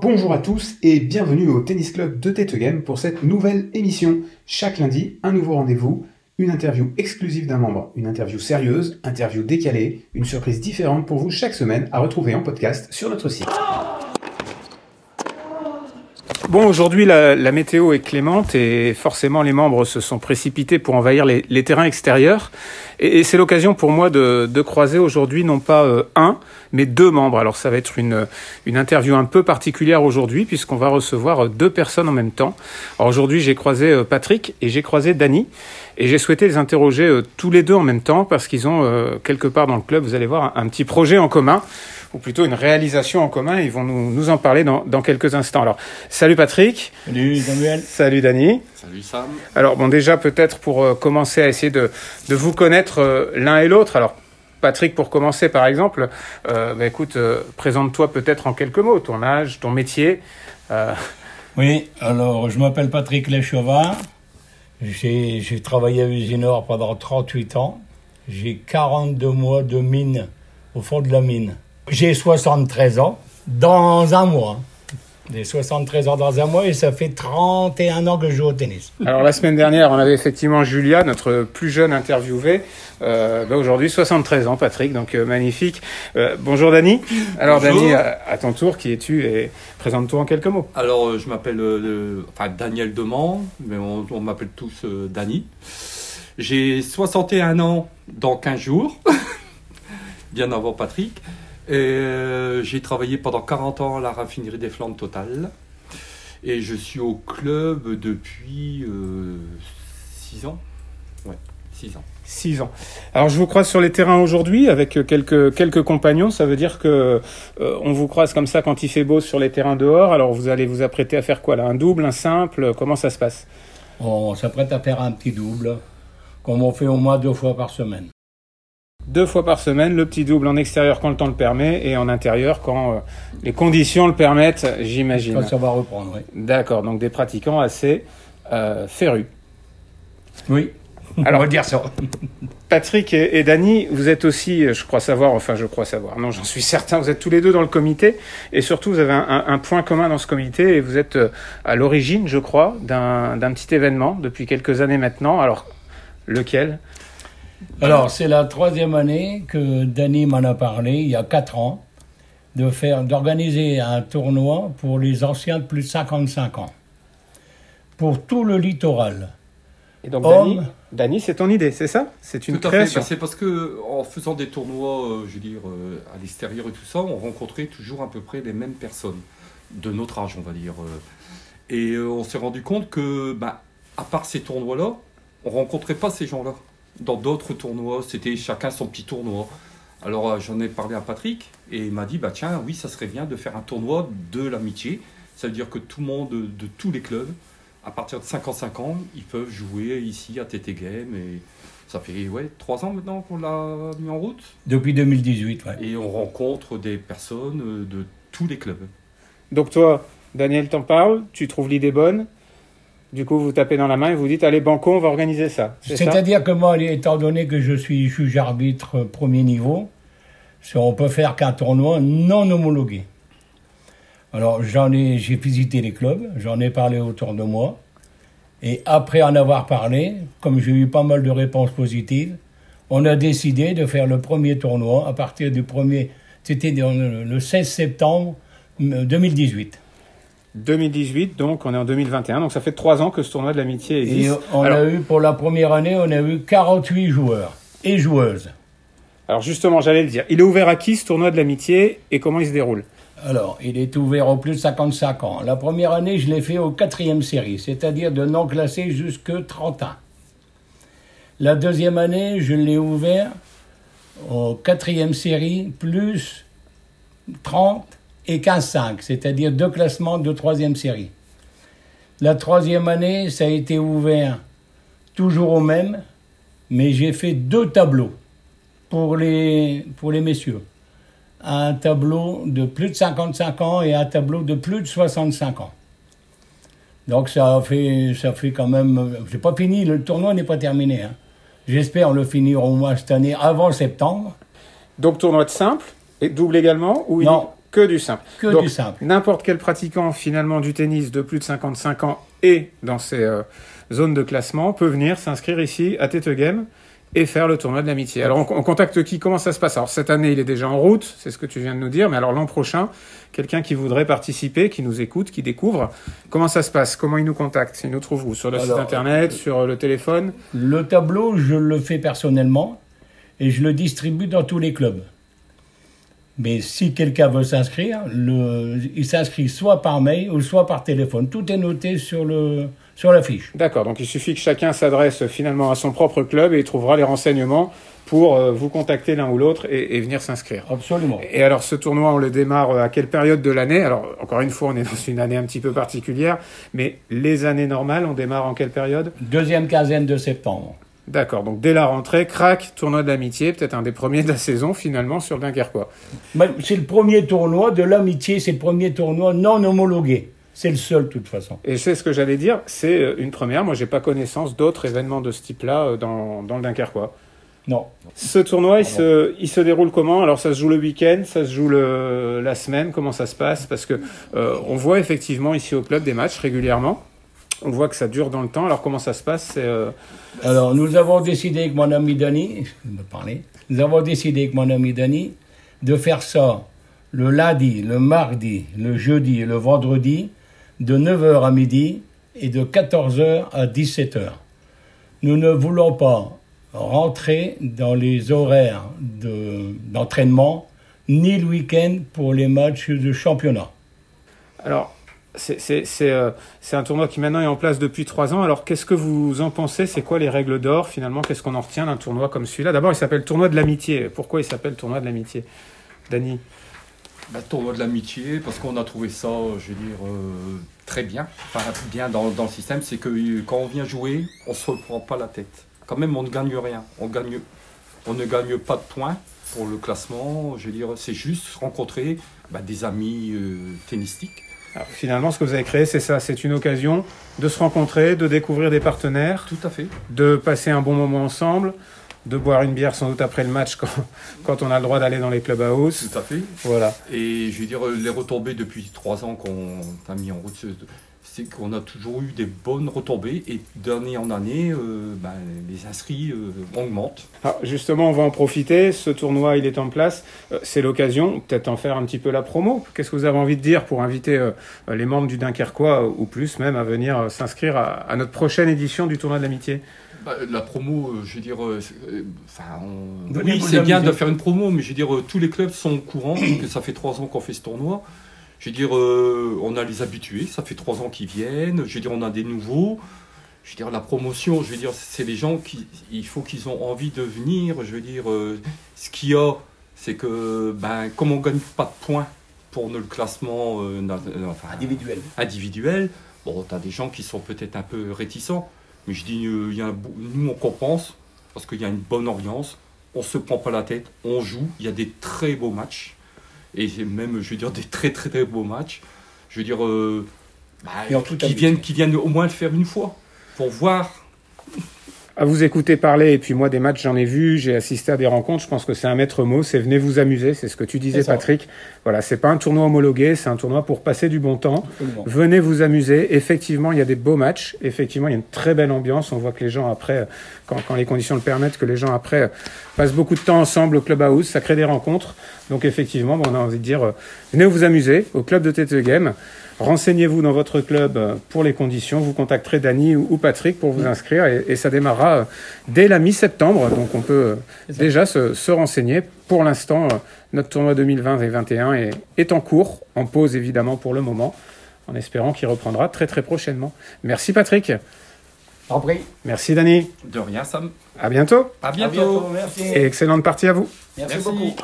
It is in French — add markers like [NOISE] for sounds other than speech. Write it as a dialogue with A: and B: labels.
A: Bonjour à tous et bienvenue au Tennis Club de Tete Game pour cette nouvelle émission. Chaque lundi, un nouveau rendez-vous, une interview exclusive d'un membre, une interview sérieuse, interview décalée, une surprise différente pour vous chaque semaine à retrouver en podcast sur notre site. Bon, aujourd'hui, la, météo est clémente et forcément les membres se sont précipités pour envahir les, terrains extérieurs. Et, c'est l'occasion pour moi de, croiser aujourd'hui non pas euh, un, mais deux membres. Alors ça va être une, interview un peu particulière aujourd'hui puisqu'on va recevoir deux personnes en même temps. Alors aujourd'hui, j'ai croisé euh, Patrick et j'ai croisé Dany. Et j'ai souhaité les interroger euh, tous les deux en même temps parce qu'ils ont euh, quelque part dans le club, vous allez voir, un petit projet en commun ou plutôt une réalisation en commun. Ils vont nous, nous en parler dans, dans quelques instants. Alors, salut Patrick.
B: Salut Samuel.
A: Salut Dany.
C: Salut Sam.
A: Alors, bon, déjà, peut-être pour euh, commencer à essayer de, de vous connaître euh, l'un et l'autre. Alors, Patrick, pour commencer, par exemple, euh, bah, écoute, euh, présente-toi peut-être en quelques mots, ton âge, ton métier. Euh,
B: Oui, alors je m'appelle Patrick Lechauvin. J'ai j'ai travaillé à Usinor pendant 38 ans. J'ai 42 mois de mine au fond de la mine. J'ai 73 ans dans un mois. J'ai 73 ans dans un mois et ça fait 31 ans que je joue au tennis.
A: Alors, la semaine dernière, on avait effectivement Julia, notre plus jeune interviewée. Euh, bah, Aujourd'hui, 73 ans, Patrick, donc euh, magnifique. Euh, bonjour Dany. Alors,
C: Bonjour.
A: Dany, à, à ton tour, qui es-tu Et présente-toi en quelques mots.
C: Alors, je m'appelle euh, enfin, Daniel Demand, mais on, on m'appelle tous euh, Dany. J'ai 61 ans dans 15 jours, [LAUGHS] bien avant Patrick. Et euh, j'ai travaillé pendant 40 ans à la raffinerie des Flandres Total. Et je suis au club depuis 6 ans. Ouais, 6 ans.
A: 6 ans. Alors je vous croise sur les terrains aujourd'hui avec euh, quelques quelques compagnons. Ça veut dire que euh, on vous croise comme ça quand il fait beau sur les terrains dehors. Alors vous allez vous apprêter à faire quoi là? Un double, un simple? Comment ça se passe?
B: On s'apprête à faire un petit double, comme on fait au moins deux fois par semaine.
A: Deux fois par semaine, le petit double en extérieur quand le temps le permet et en intérieur quand euh, les conditions le permettent, j'imagine.
B: Quand ça va reprendre, oui.
A: D'accord. Donc des pratiquants assez euh, férus.
B: Oui, [LAUGHS]
A: Alors-
B: on va dire ça.
A: Patrick et, et Dany, vous êtes aussi, je crois savoir, enfin je crois savoir, non j'en suis certain, vous êtes tous les deux dans le comité et surtout vous avez un, un- un point commun dans ce comité et vous êtes euh, à l'origine, je crois, d'un d'un petit événement depuis quelques années maintenant. Alors, lequel?
B: Alors, c'est la troisième année que Danny m'en a parlé, il y a quatre ans, de faire, d'organiser un tournoi pour les anciens de plus de 55 ans. Pour tout le littoral.
A: Et donc Dany, c'est ton idée, c'est ça? C'est une
C: Tout à fait.
A: création.
C: Bah, c'est parce que en faisant des tournois, euh, je veux dire, euh, à l'extérieur et tout ça, on rencontrait toujours à peu près les mêmes personnes de notre âge, on va dire. euh. Et euh, on s'est rendu compte que, bah, à part ces tournois-là, on rencontrait pas ces gens-là. Dans d'autres tournois, c'était chacun son petit tournoi. Alors euh, j'en ai parlé à Patrick et il m'a dit, bah tiens, oui, ça serait bien de faire un tournoi de l'amitié. Ça veut dire que tout le monde de, de tous les clubs, à partir de 55 ans, ils peuvent jouer ici à TT Game et ça fait ouais, trois ans maintenant qu'on l'a mis en route.
B: Depuis 2018, ouais.
C: Et on rencontre des personnes euh, de tous les clubs.
A: Donc toi, Daniel t'en parle, tu trouves l'idée bonne, du coup vous tapez dans la main et vous dites allez banco, on va organiser ça. C'est ça
B: C'est-à-dire que moi, étant donné que je suis juge-arbitre premier niveau, on peut faire qu'un tournoi non homologué. Alors, j'en ai, j'ai visité les clubs, j'en ai parlé autour de moi. Et après en avoir parlé, comme j'ai eu pas mal de réponses positives, on a décidé de faire le premier tournoi à partir du premier. C'était le le 16 septembre euh, 2018.
A: 2018, donc on est en 2021, donc ça fait trois ans que ce tournoi de l'amitié
B: Et
A: existe.
B: on
A: alors,
B: a eu, pour la première année, on a eu 48 joueurs et joueuses.
A: alors justement, j'allais le dire, il est ouvert à qui ce tournoi de l'amitié et comment il se déroule?
B: Alors, il est ouvert aux plus de 55 ans. La première année, je l'ai fait au quatrième série, c'est-à-dire de non classé jusque 31. La deuxième année, je l'ai ouvert au quatrième série, plus 30 et 15-5, c'est-à-dire deux classements de troisième série. La troisième année, ça a été ouvert toujours au même, mais j'ai fait deux tableaux pour les, pour les messieurs un tableau de plus de 55 ans et un tableau de plus de 65 ans. Donc ça fait, ça fait quand même... J'ai pas fini, le tournoi n'est pas terminé. hein. J'espère le finir au moins cette année avant septembre.
A: Donc tournoi de simple, Et double également ou
B: Non.
A: Que du simple.
B: Que
A: Donc,
B: du simple.
A: N'importe quel pratiquant finalement du tennis de plus de 55 ans et dans ces euh, zones de classement peut venir s'inscrire ici à Tete Game et faire le tournoi de l'amitié. Alors on, on contacte qui? Comment ça se passe? Alors cette année il est déjà en route, c'est ce que tu viens de nous dire, mais alors l'an prochain, quelqu'un qui voudrait participer, qui nous écoute, qui découvre, comment ça se passe? Comment il nous contacte? Il nous trouve où? Sur le site internet, sur euh, le téléphone?
B: Le tableau, je le fais personnellement et je le distribue dans tous les clubs. Mais si quelqu'un veut s'inscrire, il s'inscrit soit par mail ou soit par téléphone. Tout est noté sur, le, sur la fiche.
A: D'accord, donc il suffit que chacun s'adresse finalement à son propre club et il trouvera les renseignements pour euh, vous contacter l'un ou l'autre et- et venir s'inscrire.
B: Absolument.
A: Et alors, ce tournoi, on le démarre euh, à quelle période de l'année? Alors, encore une fois, on est dans une année un petit peu particulière, mais les années normales, on démarre en quelle période?
B: Deuxième quinzaine de septembre.
A: D'accord, donc dès la rentrée, crac, tournoi d'amitié, peut-être un des premiers de la saison finalement sur le Dunkerquois.
B: Mais C'est le premier tournoi de l'amitié, c'est le premier tournoi non homologué. C'est le seul, de toute façon.
A: Et c'est ce que j'allais dire, c'est euh, une première. Moi, j'ai pas connaissance d'autres événements de ce type-là euh, dans, dans le Dunkerquois.
B: Non.
A: Ce tournoi, il se, il se déroule comment? Alors, ça se joue le week-end, ça se joue le, la semaine. Comment ça se passe? Parce que euh, on voit effectivement ici au club des matchs régulièrement. On voit que ça dure dans le temps. Alors, comment ça se passe euh,
B: Alors, nous avons décidé avec mon ami me parler, nous avons décidé avec mon ami Dany de faire ça le lundi, le mardi, le jeudi et le vendredi, de 9h à midi et de 14h à 17h. Nous ne voulons pas rentrer dans les horaires de- d'entraînement, ni le week-end pour les matchs de championnat.
A: alors. Euh, c'est un tournoi qui maintenant est en place depuis trois ans. Alors qu'est-ce que vous en pensez? C'est quoi les règles d'or finalement? Qu'est-ce qu'on en retient d'un tournoi comme celui-là? D'abord, il s'appelle tournoi de l'amitié. Pourquoi il s'appelle tournoi de l'amitié? Dany?
C: Bah, tournoi de l'amitié, parce qu'on a trouvé ça, euh, je veux dire, euh, très bien. Enfin, bien dans, le système, c'est que quand on vient jouer, on se reprend pas la tête. Quand même, on ne gagne rien. On, ne gagne pas de points pour le classement. Je veux dire, c'est juste rencontrer bah, des amis tennistiques.
A: Alors, finalement, ce que vous avez créé, c'est ça. C'est une occasion de se rencontrer, de découvrir des partenaires,
C: Tout à fait.
A: de passer un bon moment ensemble, de boire une bière sans doute après le match quand, quand on a le droit d'aller dans les clubhouse.
C: Tout à fait.
A: Voilà.
C: Et je veux dire, les retombées depuis trois ans qu'on a mis en route, c'est- qu'on a toujours eu des bonnes retombées et d'année en année, euh, ben, les inscrits euh, augmentent.
A: Alors, justement, on va en profiter. Ce tournoi, il est en place. Euh, c'est l'occasion, peut-être en faire un petit peu la promo. Qu'est-ce que vous avez envie de dire pour inviter euh, les membres du Dunkerquois, ou plus même, à venir euh, s'inscrire à, à notre prochaine édition du tournoi de l'amitié?
C: Bah, la promo, je veux dire, enfin, on- oui, c'est bien de faire une promo, mais je veux dire, tous les clubs sont au courant que ça fait trois ans qu'on fait ce tournoi. Je veux dire, euh, on a les habitués, ça fait trois ans qu'ils viennent. Je veux dire, on a des nouveaux. Je veux dire, la promotion, je veux dire, c'est les gens qui, il faut qu'ils ont envie de venir. Je veux dire, euh, ce qu'il y a, c'est que, ben, comme on gagne pas de points pour le classement euh, enfin,
B: Individuel.
C: individuel. Bon, tu as des gens qui sont peut-être un peu réticents, mais je dis, il y a un nous on compense parce qu'il y a une bonne ambiance, on se prend pas la tête, on joue, il y a des très beaux matchs, et c'est même, je veux dire, des très très très beaux matchs. Je veux dire, euh, bah,
B: Et en toute
C: qui, viennent, qui viennent au moins le faire une fois, pour voir.
A: à vous écouter parler, et puis moi des matchs j'en ai vu, j'ai assisté à des rencontres, je pense que c'est un maître mot, c'est venez vous amuser, c'est ce que tu disais. Patrick. Voilà, c'est pas un tournoi homologué, c'est un tournoi pour passer du bon temps.
B: Absolument.
A: Venez vous amuser. Effectivement, il y a des beaux matchs. Effectivement, il y a une très belle ambiance. On voit que les gens après, quand, quand les conditions le permettent, que les gens après passent beaucoup de temps ensemble au clubhouse. Ça crée des rencontres. Donc effectivement, bon, on a envie de dire, euh, venez vous amuser au club de TT Game. Renseignez-vous dans votre club euh, pour les conditions. Vous contacterez Dany ou, Patrick pour vous inscrire et, et ça démarrera euh, dès la mi-septembre. Donc on peut déjà se, se renseigner. Pour l'instant, notre tournoi 2020 et 2021 est, est en cours, en pause évidemment pour le moment, en espérant qu'il reprendra très très prochainement. Merci Patrick,
B: En prie.
A: merci Dany,
C: De rien, Sam.
A: à bientôt
C: À
B: À
C: bientôt.
B: bientôt. Merci.
A: et excellente partie à vous.
B: Merci
C: Merci.
B: beaucoup.